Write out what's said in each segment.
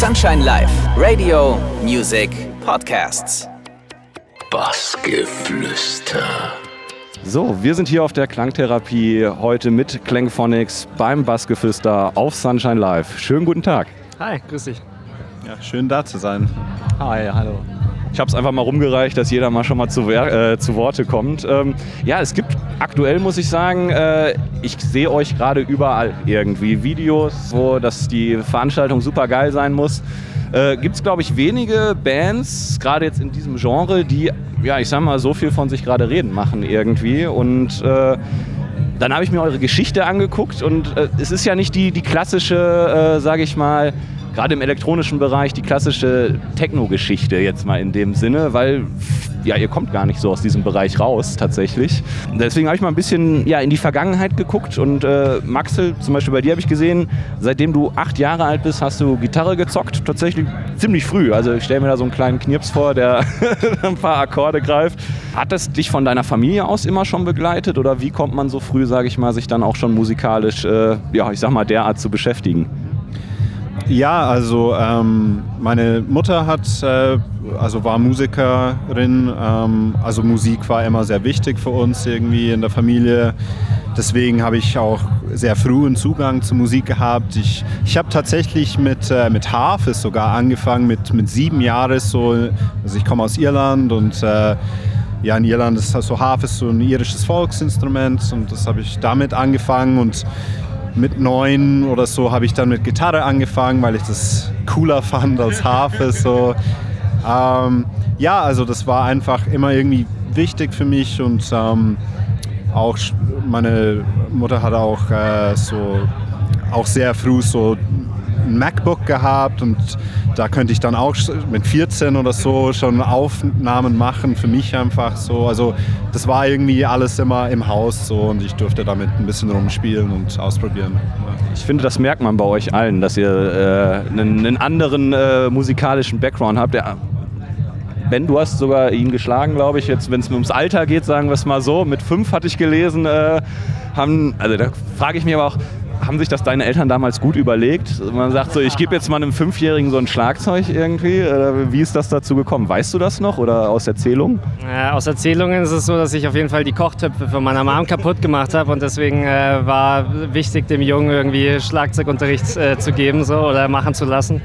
Sunshine Live, Radio, Music, Podcasts. Bassgeflüster. So, wir sind hier auf der Klangtherapie heute mit Klangphonics beim Bassgeflüster auf Sunshine Live. Schönen guten Tag. Hi, grüß dich. Ja, schön da zu sein. Hi, hallo. Ich habe es einfach mal rumgereicht, dass jeder mal schon mal zu, äh, zu Worte kommt. Ähm, ja, es gibt aktuell, muss ich sagen, äh, ich sehe euch gerade überall irgendwie. Videos, wo das die Veranstaltung super geil sein muss. Äh, gibt es, glaube ich, wenige Bands, gerade jetzt in diesem Genre, die, ja, ich sag mal, so viel von sich gerade reden machen irgendwie. Und äh, dann habe ich mir eure Geschichte angeguckt und äh, es ist ja nicht die, die klassische, äh, sage ich mal, gerade im elektronischen Bereich die klassische Techno-Geschichte jetzt mal in dem Sinne, weil ja, ihr kommt gar nicht so aus diesem Bereich raus tatsächlich. Deswegen habe ich mal ein bisschen ja, in die Vergangenheit geguckt und äh, Maxel, zum Beispiel bei dir habe ich gesehen, seitdem du acht Jahre alt bist, hast du Gitarre gezockt, tatsächlich ziemlich früh. Also ich stelle mir da so einen kleinen Knirps vor, der ein paar Akkorde greift. Hat das dich von deiner Familie aus immer schon begleitet oder wie kommt man so früh, sage ich mal, sich dann auch schon musikalisch, äh, ja, ich sag mal, derart zu beschäftigen? Ja, also ähm, meine Mutter hat, äh, also war Musikerin, ähm, also Musik war immer sehr wichtig für uns irgendwie in der Familie. Deswegen habe ich auch sehr früh einen Zugang zur Musik gehabt. Ich, ich habe tatsächlich mit, äh, mit Harfe sogar angefangen, mit, mit sieben Jahren so. Also ich komme aus Irland und äh, ja, in Irland ist so Harfe so ein irisches Volksinstrument und das habe ich damit angefangen und mit neun oder so habe ich dann mit Gitarre angefangen, weil ich das cooler fand als Harfe. So. Ähm, ja, also das war einfach immer irgendwie wichtig für mich und ähm, auch meine Mutter hat auch äh, so auch sehr früh so ein MacBook gehabt und da könnte ich dann auch mit 14 oder so schon Aufnahmen machen für mich einfach so. Also das war irgendwie alles immer im Haus so und ich durfte damit ein bisschen rumspielen und ausprobieren. Ich finde, das merkt man bei euch allen, dass ihr äh, einen, einen, anderen äh, musikalischen Background habt. Der, Ben, du hast sogar ihn geschlagen, glaube ich. Jetzt, wenn es ums Alter geht, sagen wir es mal so. Mit fünf hatte ich gelesen, äh, haben, also da frage ich mich aber auch, haben sich das deine Eltern damals gut überlegt? Man sagt so, ich gebe jetzt mal einem Fünfjährigen so ein Schlagzeug irgendwie. Wie ist das dazu gekommen? Weißt du das noch oder aus Erzählungen? Äh, aus Erzählungen ist es so, dass ich auf jeden Fall die Kochtöpfe von meiner Mom kaputt gemacht habe und deswegen äh, war wichtig, dem Jungen irgendwie Schlagzeugunterricht äh, zu geben so, oder machen zu lassen.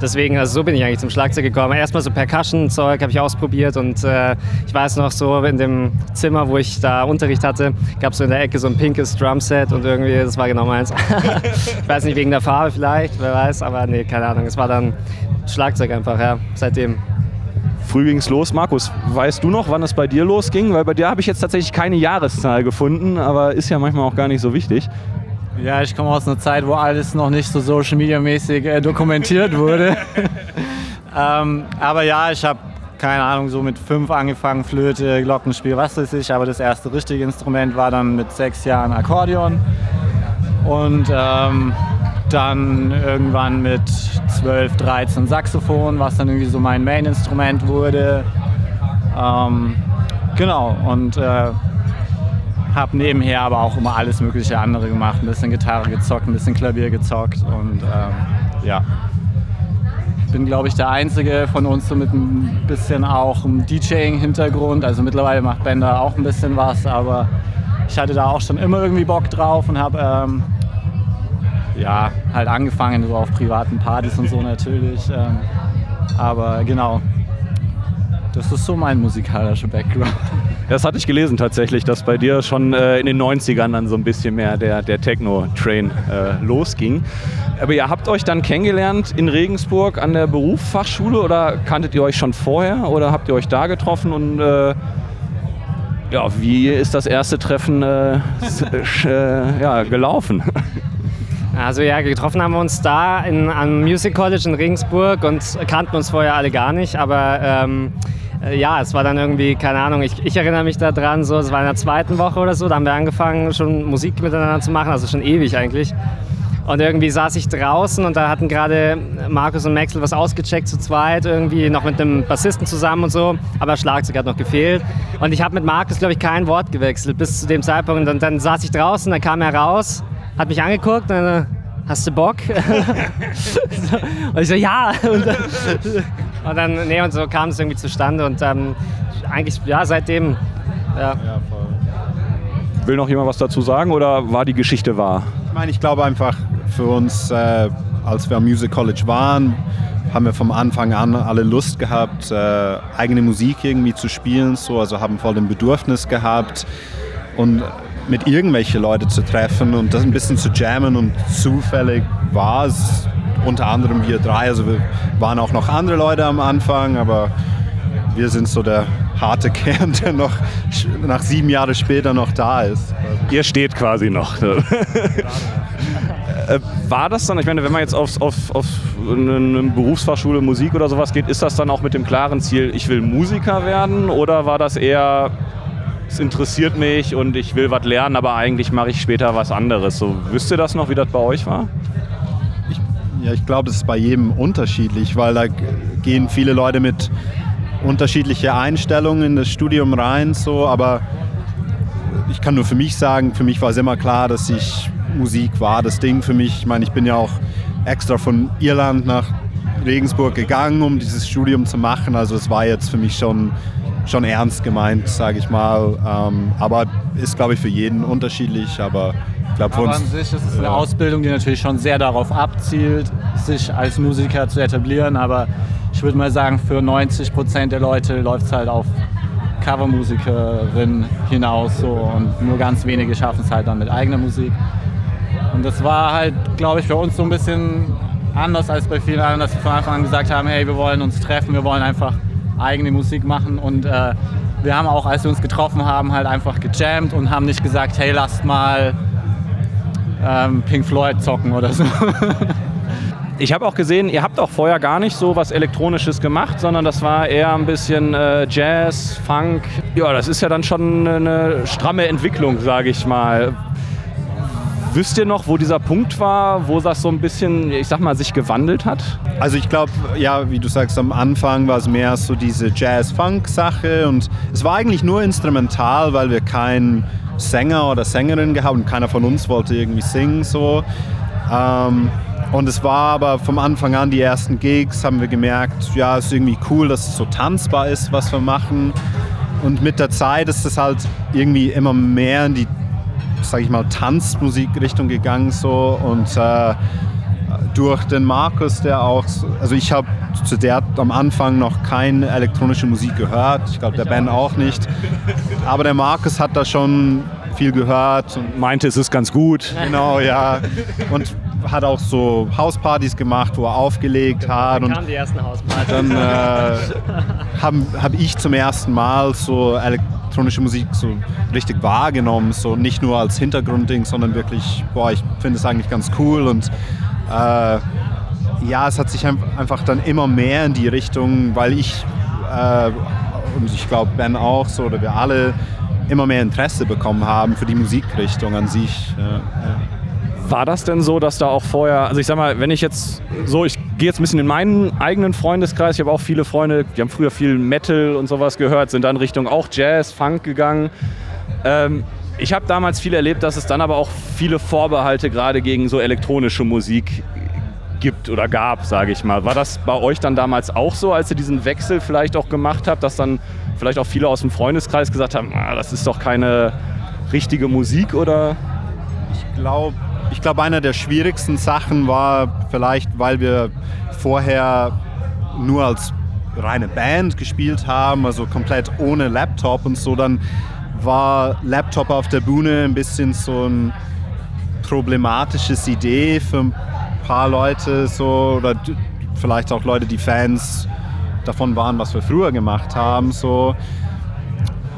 Deswegen, also so bin ich eigentlich zum Schlagzeug gekommen. Erstmal so Percussion-Zeug habe ich ausprobiert und äh, ich weiß noch so in dem Zimmer, wo ich da Unterricht hatte, gab es so in der Ecke so ein pinkes Drumset und irgendwie, das war genau meins. ich weiß nicht, wegen der Farbe vielleicht, wer weiß, aber nee, keine Ahnung. Es war dann Schlagzeug einfach, ja, seitdem. Früh ging es los. Markus, weißt du noch, wann es bei dir losging? Weil bei dir habe ich jetzt tatsächlich keine Jahreszahl gefunden, aber ist ja manchmal auch gar nicht so wichtig. Ja, ich komme aus einer Zeit, wo alles noch nicht so Social Media mäßig äh, dokumentiert wurde. ähm, aber ja, ich habe keine Ahnung, so mit fünf angefangen, Flöte, Glockenspiel, was weiß ich. Aber das erste richtige Instrument war dann mit sechs Jahren Akkordeon. Und ähm, dann irgendwann mit 12, 13 Saxophon, was dann irgendwie so mein Main-Instrument wurde. Ähm, genau, und äh, habe nebenher aber auch immer alles mögliche andere gemacht. Ein bisschen Gitarre gezockt, ein bisschen Klavier gezockt und ähm, ja. Bin, glaube ich, der Einzige von uns so mit ein bisschen auch einem DJing-Hintergrund. Also mittlerweile macht Bender auch ein bisschen was, aber ich hatte da auch schon immer irgendwie Bock drauf und habe ähm, ja, halt angefangen so auf privaten Partys und so natürlich. Ähm, aber genau, das ist so mein musikalischer Background. Das hatte ich gelesen tatsächlich, dass bei dir schon äh, in den 90ern dann so ein bisschen mehr der, der Techno-Train äh, losging. Aber ihr habt euch dann kennengelernt in Regensburg an der Berufsfachschule oder kanntet ihr euch schon vorher oder habt ihr euch da getroffen und äh, ja, wie ist das erste Treffen äh, äh, ja, gelaufen? Also ja, getroffen haben wir uns da in, am Music College in Regensburg und kannten uns vorher alle gar nicht, aber ähm, äh, ja, es war dann irgendwie, keine Ahnung, ich, ich erinnere mich daran, so, es war in der zweiten Woche oder so, da haben wir angefangen schon Musik miteinander zu machen, also schon ewig eigentlich. Und irgendwie saß ich draußen und da hatten gerade Markus und Maxel was ausgecheckt zu zweit, irgendwie noch mit einem Bassisten zusammen und so, aber Schlagzeug hat noch gefehlt. Und ich habe mit Markus, glaube ich, kein Wort gewechselt bis zu dem Zeitpunkt. Und dann saß ich draußen, dann kam er raus, hat mich angeguckt und dann, hast du Bock? und ich so, ja. Und, dann, und dann, nee, und so kam es irgendwie zustande und ähm, eigentlich, ja, seitdem, ja. Will noch jemand was dazu sagen oder war die Geschichte wahr? Ich meine, ich glaube einfach für uns, äh, als wir am Music College waren, haben wir vom Anfang an alle Lust gehabt, äh, eigene Musik irgendwie zu spielen, so, also haben voll den Bedürfnis gehabt und mit irgendwelche Leute zu treffen und das ein bisschen zu jammen und zufällig war es unter anderem wir drei, also wir waren auch noch andere Leute am Anfang, aber wir sind so der harte Kern, der noch nach sieben Jahren später noch da ist. Ihr steht quasi noch. Ne? Äh, war das dann, ich meine, wenn man jetzt auf, auf, auf eine Berufsfachschule Musik oder sowas geht, ist das dann auch mit dem klaren Ziel, ich will Musiker werden? Oder war das eher, es interessiert mich und ich will was lernen, aber eigentlich mache ich später was anderes? So, wisst ihr das noch, wie das bei euch war? Ich, ja, ich glaube, das ist bei jedem unterschiedlich, weil da gehen viele Leute mit unterschiedlichen Einstellungen in das Studium rein, so, aber ich kann nur für mich sagen, für mich war es immer klar, dass ich Musik war das Ding für mich. Ich meine, ich bin ja auch extra von Irland nach Regensburg gegangen, um dieses Studium zu machen. Also es war jetzt für mich schon, schon ernst gemeint, sage ich mal. Ähm, aber ist, glaube ich, für jeden unterschiedlich. Aber für Aber an sich ist es eine Ausbildung, die natürlich schon sehr darauf abzielt, sich als Musiker zu etablieren. Aber ich würde mal sagen, für 90 Prozent der Leute läuft es halt auf Covermusikerin hinaus. So, und nur ganz wenige schaffen es halt dann mit eigener Musik. Und das war halt, glaube ich, für uns so ein bisschen anders als bei vielen anderen, dass wir von Anfang an gesagt haben, hey, wir wollen uns treffen, wir wollen einfach eigene Musik machen. Und äh, wir haben auch, als wir uns getroffen haben, halt einfach gejammt und haben nicht gesagt, hey, lasst mal ähm, Pink Floyd zocken oder so. Ich habe auch gesehen, ihr habt auch vorher gar nicht so was Elektronisches gemacht, sondern das war eher ein bisschen äh, Jazz, Funk. Ja, das ist ja dann schon eine stramme Entwicklung, sage ich mal. Wisst ihr noch, wo dieser Punkt war, wo das so ein bisschen, ich sag mal, sich gewandelt hat? Also ich glaube, ja, wie du sagst, am Anfang war es mehr so diese Jazz-Funk-Sache und es war eigentlich nur instrumental, weil wir keinen Sänger oder Sängerin gehabt und keiner von uns wollte irgendwie singen so. Ähm, und es war aber vom Anfang an, die ersten Gigs, haben wir gemerkt, ja, es ist irgendwie cool, dass es so tanzbar ist, was wir machen. Und mit der Zeit ist es halt irgendwie immer mehr in die, sag ich mal, Tanzmusikrichtung gegangen so. Und äh, durch den Markus, der auch, also ich habe zu der am Anfang noch keine elektronische Musik gehört, ich glaube der Ben auch nicht, aber der Markus hat da schon viel gehört und Meinte, es ist ganz gut. genau, ja, und hat auch so Hauspartys gemacht, wo er aufgelegt hat. und kamen die ersten Hauspartys. dann äh, habe hab ich zum ersten Mal so elektronische Musik so richtig wahrgenommen, so nicht nur als Hintergrundding, sondern wirklich, boah, ich finde es eigentlich ganz cool und äh, ja, es hat sich ein- einfach dann immer mehr in die Richtung, weil ich äh, und ich glaube Ben auch so oder wir alle immer mehr Interesse bekommen haben für die Musikrichtung an sich. Ja, ja. War das denn so, dass da auch vorher, also ich sag mal, wenn ich jetzt so, ich gehe jetzt ein bisschen in meinen eigenen Freundeskreis, ich habe auch viele Freunde, die haben früher viel Metal und sowas gehört, sind dann Richtung auch Jazz, Funk gegangen. Ähm, ich habe damals viel erlebt, dass es dann aber auch viele Vorbehalte gerade gegen so elektronische Musik gibt oder gab, sage ich mal. War das bei euch dann damals auch so, als ihr diesen Wechsel vielleicht auch gemacht habt, dass dann vielleicht auch viele aus dem Freundeskreis gesagt haben, ah, das ist doch keine richtige Musik oder? Ich glaube, ich glaub, einer der schwierigsten Sachen war vielleicht, weil wir vorher nur als reine Band gespielt haben, also komplett ohne Laptop und so, dann war Laptop auf der Bühne ein bisschen so ein problematisches Idee für ein paar Leute so oder vielleicht auch Leute, die Fans davon waren, was wir früher gemacht haben so.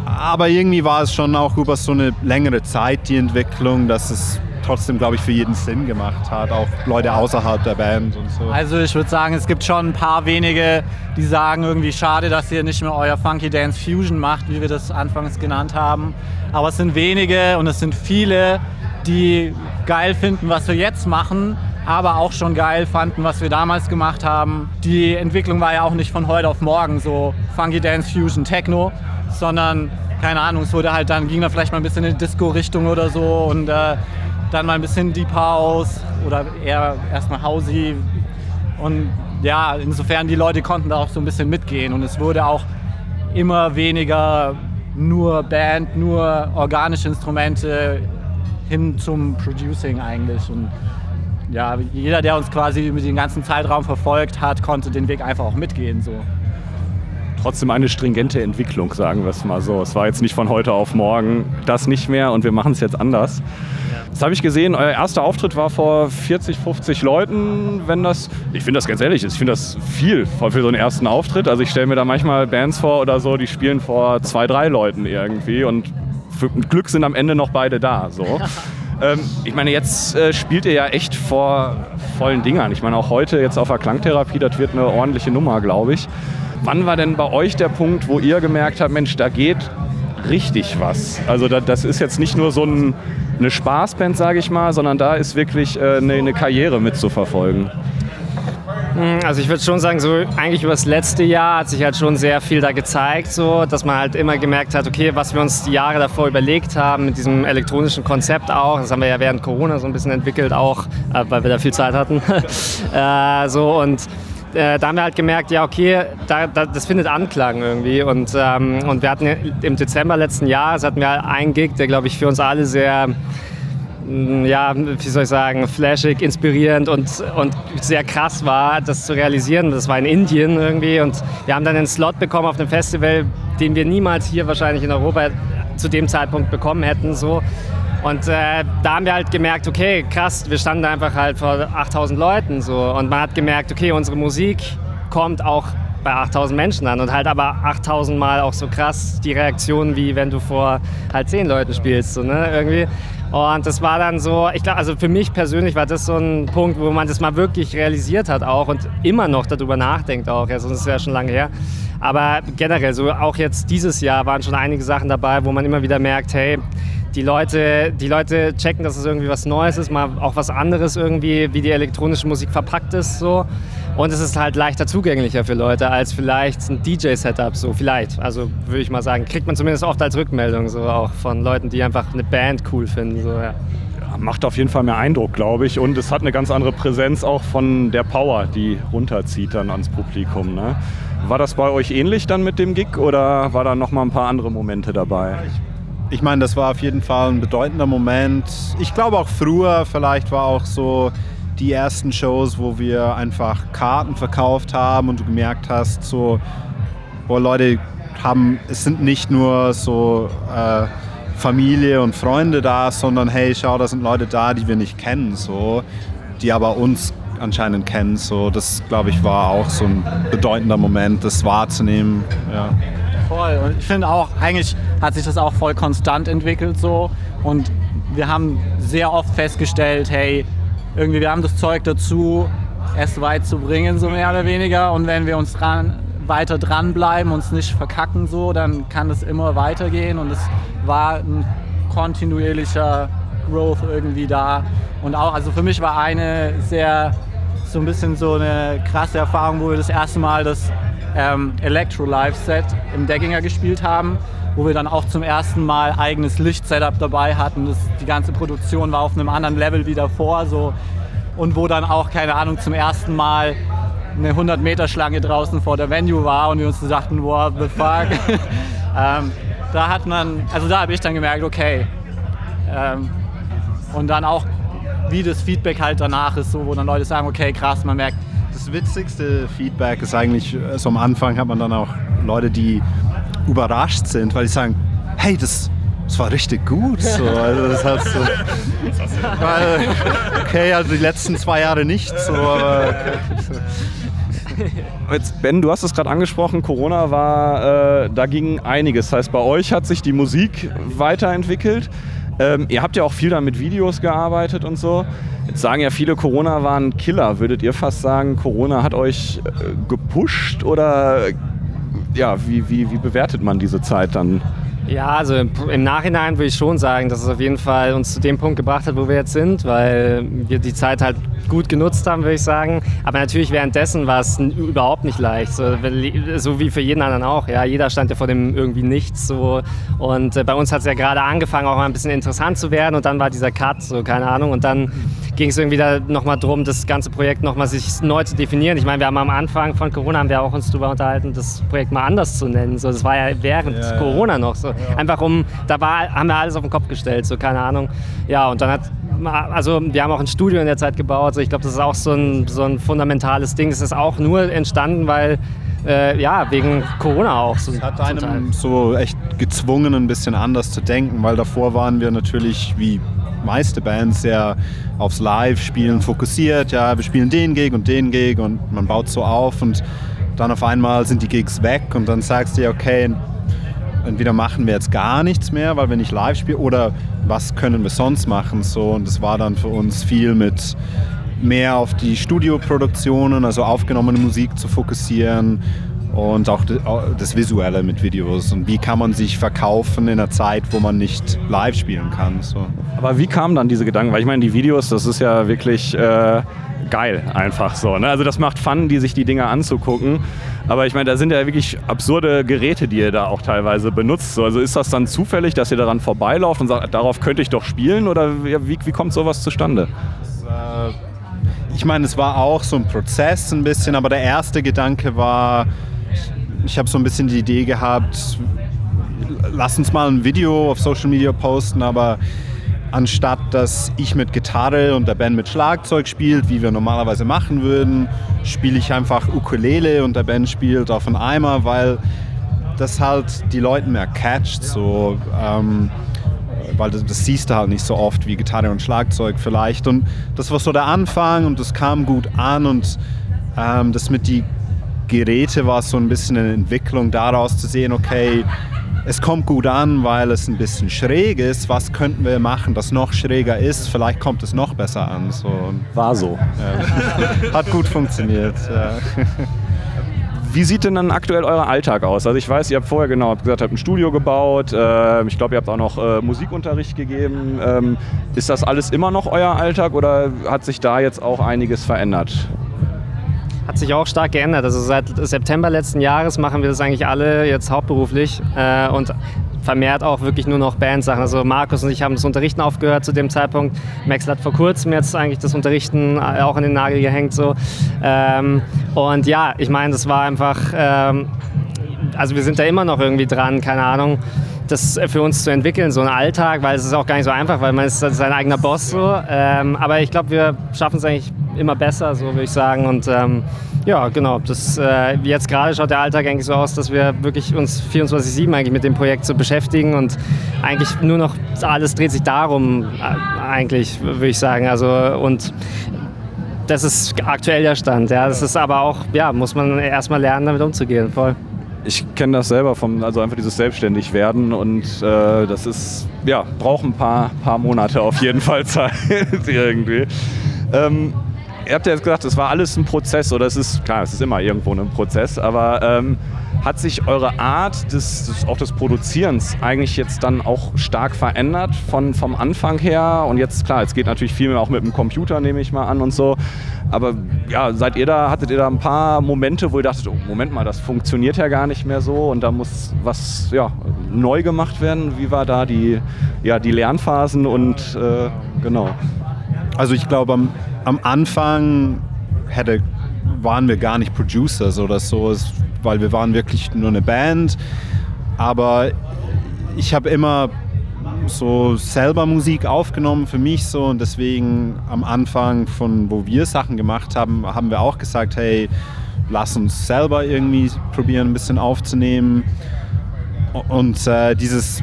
Aber irgendwie war es schon auch über so eine längere Zeit die Entwicklung, dass es trotzdem, glaube ich, für jeden Sinn gemacht hat, auch Leute außerhalb der Band und so. Also ich würde sagen, es gibt schon ein paar wenige, die sagen irgendwie schade, dass ihr nicht mehr euer Funky Dance Fusion macht, wie wir das anfangs genannt haben. Aber es sind wenige und es sind viele, die geil finden, was wir jetzt machen, aber auch schon geil fanden, was wir damals gemacht haben. Die Entwicklung war ja auch nicht von heute auf morgen so Funky Dance Fusion Techno, sondern keine Ahnung, es wurde halt dann ging da vielleicht mal ein bisschen in die Disco-Richtung oder so und äh, dann mal ein bisschen Deep House oder eher erstmal Housey. Und ja, insofern die Leute konnten da auch so ein bisschen mitgehen und es wurde auch immer weniger nur Band, nur organische Instrumente hin zum Producing eigentlich. Und ja, jeder, der uns quasi mit dem ganzen Zeitraum verfolgt hat, konnte den Weg einfach auch mitgehen. So. Trotzdem eine stringente Entwicklung, sagen wir es mal so. Es war jetzt nicht von heute auf morgen das nicht mehr und wir machen es jetzt anders. Jetzt habe ich gesehen, euer erster Auftritt war vor 40, 50 Leuten. Wenn das, ich finde das ganz ehrlich, ich finde das viel für so einen ersten Auftritt. Also ich stelle mir da manchmal Bands vor oder so, die spielen vor zwei, drei Leuten irgendwie und für Glück sind am Ende noch beide da. So. ähm, ich meine, jetzt äh, spielt ihr ja echt vor vollen Dingern. Ich meine, auch heute jetzt auf der Klangtherapie, das wird eine ordentliche Nummer, glaube ich. Wann war denn bei euch der Punkt, wo ihr gemerkt habt, Mensch, da geht richtig was? Also das, das ist jetzt nicht nur so ein, eine Spaßband, sage ich mal, sondern da ist wirklich äh, eine, eine Karriere mitzuverfolgen. Hm, also ich würde schon sagen, so eigentlich über das letzte Jahr hat sich halt schon sehr viel da gezeigt, so dass man halt immer gemerkt hat, okay, was wir uns die Jahre davor überlegt haben mit diesem elektronischen Konzept auch, das haben wir ja während Corona so ein bisschen entwickelt auch, äh, weil wir da viel Zeit hatten. äh, so und äh, da haben wir halt gemerkt, ja okay, da, da, das findet Anklang irgendwie und, ähm, und wir hatten im Dezember letzten Jahres hatten wir einen Gig, der glaube ich für uns alle sehr mm, ja, wie soll ich sagen, flashig, inspirierend und, und sehr krass war, das zu realisieren. Das war in Indien irgendwie und wir haben dann einen Slot bekommen auf einem Festival, den wir niemals hier wahrscheinlich in Europa zu dem Zeitpunkt bekommen hätten. So. Und äh, da haben wir halt gemerkt, okay, krass, wir standen einfach halt vor 8000 Leuten so und man hat gemerkt, okay, unsere Musik kommt auch bei 8000 Menschen an und halt aber 8000 Mal auch so krass die Reaktion, wie wenn du vor halt 10 Leuten spielst, so, ne, irgendwie. Und das war dann so, ich glaube, also für mich persönlich war das so ein Punkt, wo man das mal wirklich realisiert hat auch und immer noch darüber nachdenkt auch, ja, sonst ist es ja schon lange her. Aber generell, so auch jetzt dieses Jahr waren schon einige Sachen dabei, wo man immer wieder merkt, hey, die Leute, die Leute checken, dass es irgendwie was Neues ist, mal auch was anderes irgendwie, wie die elektronische Musik verpackt ist so. Und es ist halt leichter zugänglicher für Leute als vielleicht ein DJ-Setup, so vielleicht. Also würde ich mal sagen, kriegt man zumindest oft als Rückmeldung so auch von Leuten, die einfach eine Band cool finden. So, ja. Macht auf jeden Fall mehr Eindruck, glaube ich. Und es hat eine ganz andere Präsenz auch von der Power, die runterzieht dann ans Publikum. Ne? War das bei euch ähnlich dann mit dem Gig oder war da noch mal ein paar andere Momente dabei? Ich meine, das war auf jeden Fall ein bedeutender Moment. Ich glaube auch früher vielleicht war auch so die ersten Shows, wo wir einfach Karten verkauft haben und du gemerkt hast, so, boah, Leute haben, es sind nicht nur so äh, Familie und Freunde da, sondern hey, schau, da sind Leute da, die wir nicht kennen, so, die aber uns anscheinend kennen. So, das glaube ich war auch so ein bedeutender Moment, das wahrzunehmen. Ja. Voll. Und ich finde auch, eigentlich hat sich das auch voll konstant entwickelt so. Und wir haben sehr oft festgestellt, hey, irgendwie wir haben das Zeug dazu, es weit zu bringen, so mehr oder weniger. Und wenn wir uns dran, weiter dranbleiben, uns nicht verkacken so, dann kann das immer weitergehen. Und es war ein kontinuierlicher Growth irgendwie da. Und auch, also für mich war eine sehr, so ein bisschen so eine krasse Erfahrung, wo wir das erste Mal das ähm, Electro Live Set im Deckinger gespielt haben, wo wir dann auch zum ersten Mal eigenes Lichtsetup dabei hatten. Das, die ganze Produktion war auf einem anderen Level wie davor. So. Und wo dann auch, keine Ahnung, zum ersten Mal eine 100 Meter Schlange draußen vor der Venue war und wir uns so dachten, what the fuck. ähm, da hat man, also da habe ich dann gemerkt, okay. Ähm, und dann auch, wie das Feedback halt danach ist, so, wo dann Leute sagen, okay, krass, man merkt, das witzigste Feedback ist eigentlich, so am Anfang hat man dann auch Leute, die überrascht sind, weil die sagen, hey, das, das war richtig gut. So, also das hat so, okay, also die letzten zwei Jahre nicht so, aber okay. Jetzt, Ben, du hast es gerade angesprochen, Corona war, äh, da ging einiges. Das heißt, bei euch hat sich die Musik weiterentwickelt. Ähm, ihr habt ja auch viel da mit Videos gearbeitet und so. Jetzt sagen ja viele, Corona war ein Killer. Würdet ihr fast sagen, Corona hat euch äh, gepusht oder ja, wie, wie, wie bewertet man diese Zeit dann? Ja, also im, Nachhinein würde ich schon sagen, dass es auf jeden Fall uns zu dem Punkt gebracht hat, wo wir jetzt sind, weil wir die Zeit halt gut genutzt haben, würde ich sagen. Aber natürlich währenddessen war es überhaupt nicht leicht, so, so, wie für jeden anderen auch. Ja, jeder stand ja vor dem irgendwie nichts. So. Und äh, bei uns hat es ja gerade angefangen, auch mal ein bisschen interessant zu werden. Und dann war dieser Cut, so keine Ahnung. Und dann ging es irgendwie da nochmal darum, das ganze Projekt nochmal sich neu zu definieren. Ich meine, wir haben am Anfang von Corona haben wir auch uns darüber unterhalten, das Projekt mal anders zu nennen. So, das war ja während ja, Corona noch so. Einfach um, da war, haben wir alles auf den Kopf gestellt, so keine Ahnung. Ja, und dann hat, also wir haben auch ein Studio in der Zeit gebaut. So, ich glaube, das ist auch so ein, so ein fundamentales Ding. Es ist auch nur entstanden, weil äh, ja, wegen Corona auch. So hat einem so echt gezwungen, ein bisschen anders zu denken, weil davor waren wir natürlich wie meiste Bands sehr aufs Live-Spielen fokussiert. Ja, wir spielen den Gig und den Gig und man baut so auf und dann auf einmal sind die Gigs weg und dann sagst du dir, okay, entweder machen wir jetzt gar nichts mehr, weil wir nicht live spielen, oder was können wir sonst machen? So, und das war dann für uns viel mit mehr auf die Studioproduktionen, also aufgenommene Musik zu fokussieren und auch das Visuelle mit Videos und wie kann man sich verkaufen in einer Zeit, wo man nicht live spielen kann. So. Aber wie kamen dann diese Gedanken? Weil ich meine, die Videos, das ist ja wirklich äh, geil einfach so. Ne? Also das macht Fun, die sich die Dinge anzugucken. Aber ich meine, da sind ja wirklich absurde Geräte, die ihr da auch teilweise benutzt. Also ist das dann zufällig, dass ihr daran vorbeilauft und sagt, darauf könnte ich doch spielen? Oder wie, wie kommt sowas zustande? Äh, ich meine, es war auch so ein Prozess ein bisschen, aber der erste Gedanke war, ich habe so ein bisschen die Idee gehabt, lass uns mal ein Video auf Social Media posten, aber anstatt dass ich mit Gitarre und der Band mit Schlagzeug spielt, wie wir normalerweise machen würden, spiele ich einfach Ukulele und der Band spielt auf einen Eimer, weil das halt die Leute mehr catcht, so, ähm, weil das, das, siehst du halt nicht so oft wie Gitarre und Schlagzeug vielleicht. Und das war so der Anfang und das kam gut an und ähm, das mit die Geräte war so ein bisschen eine Entwicklung daraus zu sehen, okay, es kommt gut an, weil es ein bisschen schräg ist. Was könnten wir machen, das noch schräger ist? Vielleicht kommt es noch besser an. So. War so. Ja. Hat gut funktioniert. Ja. Wie sieht denn dann aktuell euer Alltag aus? Also ich weiß, ihr habt vorher genau habt gesagt, habt ein Studio gebaut. Äh, ich glaube, ihr habt auch noch äh, Musikunterricht gegeben. Ähm, ist das alles immer noch euer Alltag oder hat sich da jetzt auch einiges verändert? Hat sich auch stark geändert. Also seit September letzten Jahres machen wir das eigentlich alle jetzt hauptberuflich äh, und vermehrt auch wirklich nur noch Bandsachen. Also Markus und ich haben das Unterrichten aufgehört zu dem Zeitpunkt. Max hat vor kurzem jetzt eigentlich das Unterrichten äh, auch in den Nagel gehängt. So. Ähm, und ja, ich meine, das war einfach, ähm, also wir sind da immer noch irgendwie dran, keine Ahnung das für uns zu entwickeln, so einen Alltag, weil es ist auch gar nicht so einfach, weil man ist sein eigener Boss so. Ähm, aber ich glaube, wir schaffen es eigentlich immer besser, so würde ich sagen. Und ähm, ja, genau. Das, äh, jetzt gerade schaut der Alltag eigentlich so aus, dass wir wirklich uns 24-7 eigentlich mit dem Projekt so beschäftigen und eigentlich nur noch alles dreht sich darum, äh, eigentlich, würde ich sagen. Also und das ist aktuell der Stand. Ja. Das ist aber auch, ja, muss man erstmal lernen, damit umzugehen. Voll. Ich kenne das selber vom, also einfach dieses Selbstständigwerden und äh, das ist, ja, braucht ein paar, paar Monate auf jeden Fall Zeit irgendwie. Ähm, ihr habt ja jetzt gesagt, es war alles ein Prozess oder es ist, klar, es ist immer irgendwo ein Prozess, aber ähm, hat sich eure Art des, des, auch des Produzierens eigentlich jetzt dann auch stark verändert von, vom Anfang her? Und jetzt, klar, es geht natürlich viel mehr auch mit dem Computer, nehme ich mal an und so. Aber ja, seid ihr da, hattet ihr da ein paar Momente, wo ihr dachtet, oh, Moment mal, das funktioniert ja gar nicht mehr so und da muss was ja, neu gemacht werden? Wie war da die, ja, die Lernphasen und äh, genau? Also ich glaube, am, am Anfang hätte, waren wir gar nicht Producers oder so, weil wir waren wirklich nur eine Band. Aber ich habe immer so selber Musik aufgenommen für mich so und deswegen am Anfang von wo wir Sachen gemacht haben, haben wir auch gesagt, hey, lass uns selber irgendwie probieren ein bisschen aufzunehmen und äh, dieses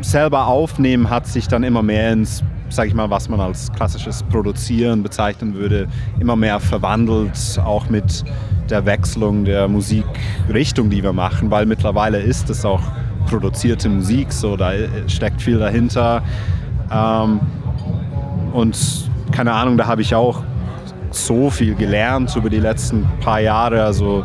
selber aufnehmen hat sich dann immer mehr ins sage ich mal, was man als klassisches Produzieren bezeichnen würde, immer mehr verwandelt, auch mit der Wechslung der Musikrichtung, die wir machen, weil mittlerweile ist es auch produzierte Musik, so da steckt viel dahinter. Ähm, und keine Ahnung, da habe ich auch so viel gelernt über die letzten paar Jahre. Also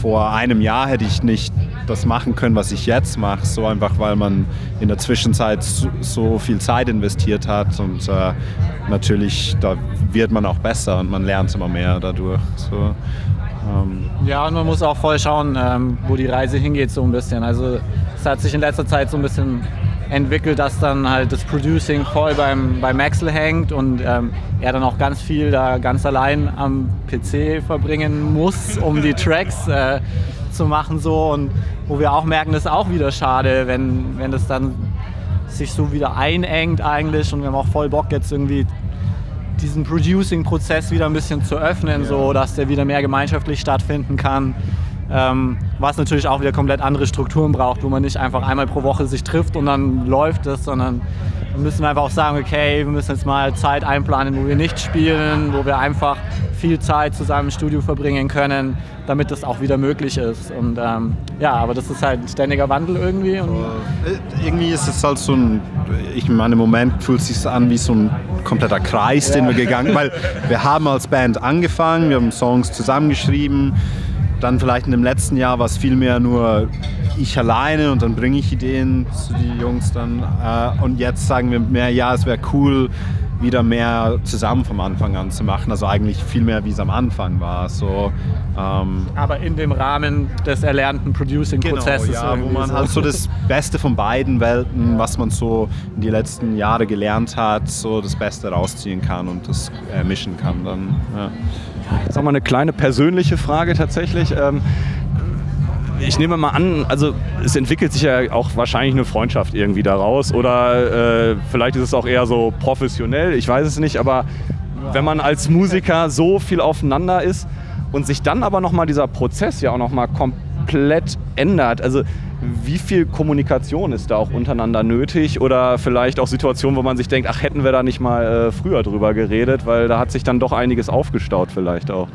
vor einem Jahr hätte ich nicht das machen können, was ich jetzt mache, so einfach, weil man in der Zwischenzeit so, so viel Zeit investiert hat und äh, natürlich, da wird man auch besser und man lernt immer mehr dadurch. So, ähm. Ja, und man muss auch voll schauen, ähm, wo die Reise hingeht so ein bisschen. Also es hat sich in letzter Zeit so ein bisschen entwickelt, dass dann halt das Producing voll beim, beim Maxel hängt und ähm, er dann auch ganz viel da ganz allein am PC verbringen muss, um die Tracks äh, zu machen so und wo wir auch merken, das ist auch wieder schade, wenn, wenn das dann sich so wieder einengt eigentlich und wir haben auch voll Bock jetzt irgendwie diesen Producing-Prozess wieder ein bisschen zu öffnen, ja. so dass der wieder mehr gemeinschaftlich stattfinden kann. Ähm, was natürlich auch wieder komplett andere Strukturen braucht, wo man nicht einfach einmal pro Woche sich trifft und dann läuft es, sondern wir müssen einfach auch sagen, okay, wir müssen jetzt mal Zeit einplanen, wo wir nicht spielen, wo wir einfach viel Zeit zusammen im Studio verbringen können, damit das auch wieder möglich ist. Und ähm, ja, aber das ist halt ein ständiger Wandel irgendwie. Äh, irgendwie ist es halt so ein, ich meine, im Moment fühlt es sich an wie so ein kompletter Kreis, ja. den wir gegangen weil wir haben als Band angefangen, wir haben Songs zusammengeschrieben, dann vielleicht in dem letzten Jahr war es viel mehr nur ich alleine und dann bringe ich Ideen zu den Jungs dann. Äh, und jetzt sagen wir mehr, ja, es wäre cool, wieder mehr zusammen vom Anfang an zu machen. Also eigentlich viel mehr, wie es am Anfang war. So, ähm Aber in dem Rahmen des erlernten Producing-Prozesses. Genau, ja, wo man halt so das Beste von beiden Welten, was man so in die letzten Jahre gelernt hat, so das Beste rausziehen kann und das äh, mischen kann dann. Ja. Jetzt nochmal eine kleine persönliche Frage tatsächlich. Ähm, ich nehme mal an, also es entwickelt sich ja auch wahrscheinlich eine Freundschaft irgendwie daraus oder äh, vielleicht ist es auch eher so professionell, ich weiß es nicht, aber wenn man als Musiker so viel aufeinander ist und sich dann aber nochmal dieser Prozess ja auch nochmal komplett ändert, also wie viel Kommunikation ist da auch untereinander nötig oder vielleicht auch Situationen, wo man sich denkt, ach hätten wir da nicht mal äh, früher drüber geredet, weil da hat sich dann doch einiges aufgestaut vielleicht auch.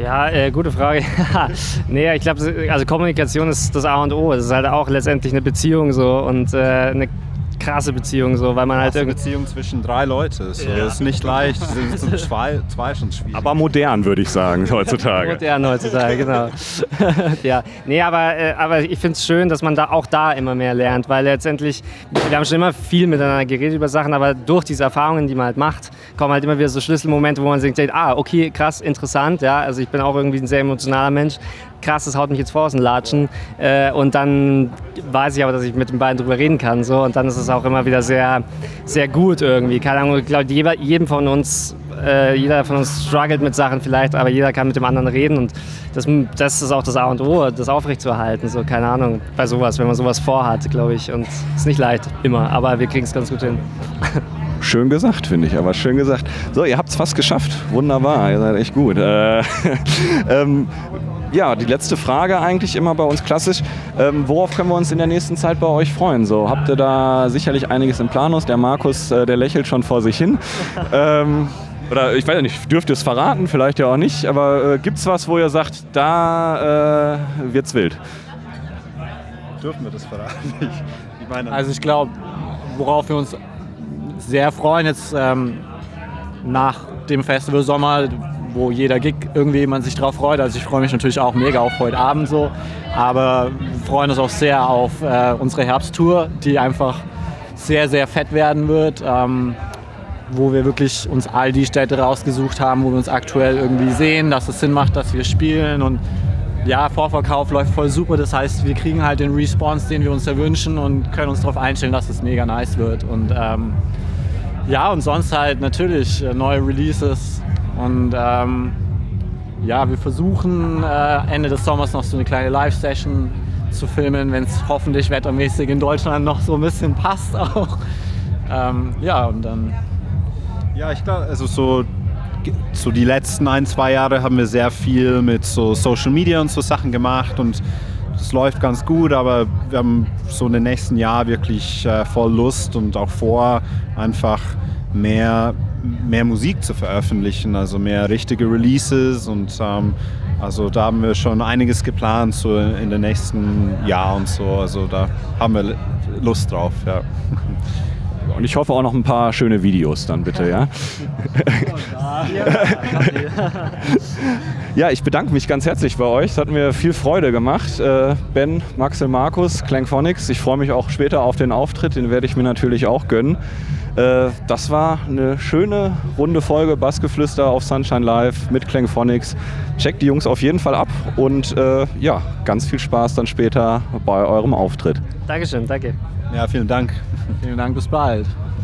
Ja, äh, gute Frage. nee, ich glaube, also Kommunikation ist das A und O. Es ist halt auch letztendlich eine Beziehung so und äh, eine krasse Beziehung, so, weil man halt irgendwie. Beziehung zwischen drei Leuten. So. Ja. Das ist nicht leicht. Das sind zwei, zwei schon schwierig. Aber modern, würde ich sagen, heutzutage. modern heutzutage, genau. ja, nee, aber, äh, aber ich finde es schön, dass man da auch da immer mehr lernt, weil letztendlich, wir haben schon immer viel miteinander geredet über Sachen, aber durch diese Erfahrungen, die man halt macht, kommen halt immer wieder so Schlüsselmomente, wo man sich denkt, ah, okay, krass, interessant, ja, also ich bin auch irgendwie ein sehr emotionaler Mensch, krass, das haut mich jetzt vor aus den Latschen. Äh, und dann weiß ich aber, dass ich mit den beiden drüber reden kann. So. Und dann ist es auch immer wieder sehr, sehr gut irgendwie. Keine Ahnung, ich glaube, jedem von uns, äh, jeder von uns struggelt mit Sachen vielleicht, aber jeder kann mit dem anderen reden. Und das, das ist auch das A und O, das aufrechtzuerhalten. So, keine Ahnung, bei sowas, wenn man sowas vorhat, glaube ich. Und es ist nicht leicht, immer, aber wir kriegen es ganz gut hin. Schön gesagt, finde ich, aber schön gesagt. So, ihr habt es fast geschafft. Wunderbar, ihr seid echt gut. Äh, ähm, ja, die letzte Frage eigentlich immer bei uns klassisch. Ähm, worauf können wir uns in der nächsten Zeit bei euch freuen? So, habt ihr da sicherlich einiges im Planus? Der Markus, äh, der lächelt schon vor sich hin. ähm, oder ich weiß ja nicht, dürft ihr es verraten, vielleicht ja auch nicht, aber äh, gibt es was, wo ihr sagt, da äh, wird's wild? Dürfen wir das verraten? Ich, ich meine, also ich glaube, worauf wir uns sehr freuen jetzt ähm, nach dem Festival Sommer, wo jeder Gig irgendwie man sich drauf freut. Also ich freue mich natürlich auch mega auf heute Abend so, aber wir freuen uns auch sehr auf äh, unsere Herbsttour, die einfach sehr, sehr fett werden wird. Ähm, wo wir wirklich uns all die Städte rausgesucht haben, wo wir uns aktuell irgendwie sehen, dass es Sinn macht, dass wir spielen und ja, Vorverkauf läuft voll super. Das heißt, wir kriegen halt den Response, den wir uns erwünschen und können uns darauf einstellen, dass es mega nice wird. Und ähm, ja, und sonst halt natürlich äh, neue Releases und ähm, ja, wir versuchen äh, Ende des Sommers noch so eine kleine Live-Session zu filmen, wenn es hoffentlich wettermäßig in Deutschland noch so ein bisschen passt auch. Ähm, ja, und dann. Ja, ich glaube, also so, so die letzten ein, zwei Jahre haben wir sehr viel mit so Social Media und so Sachen gemacht und das läuft ganz gut, aber wir haben so in den nächsten Jahr wirklich äh, voll Lust und auch vor, einfach mehr mehr Musik zu veröffentlichen, also mehr richtige Releases und ähm, also da haben wir schon einiges geplant so in den nächsten Jahren und so. Also da haben wir Lust drauf, ja. Und ich hoffe auch noch ein paar schöne Videos dann bitte, ja? Ja, ich bedanke mich ganz herzlich bei euch. Es hat mir viel Freude gemacht. Äh, Ben, Maxel, Markus, Clangphonics. Ich freue mich auch später auf den Auftritt. Den werde ich mir natürlich auch gönnen. Äh, das war eine schöne, runde Folge Bassgeflüster auf Sunshine Live mit Clangphonics. Checkt die Jungs auf jeden Fall ab und äh, ja, ganz viel Spaß dann später bei eurem Auftritt. Dankeschön, danke. Ja, vielen Dank. Vielen Dank, bis bald.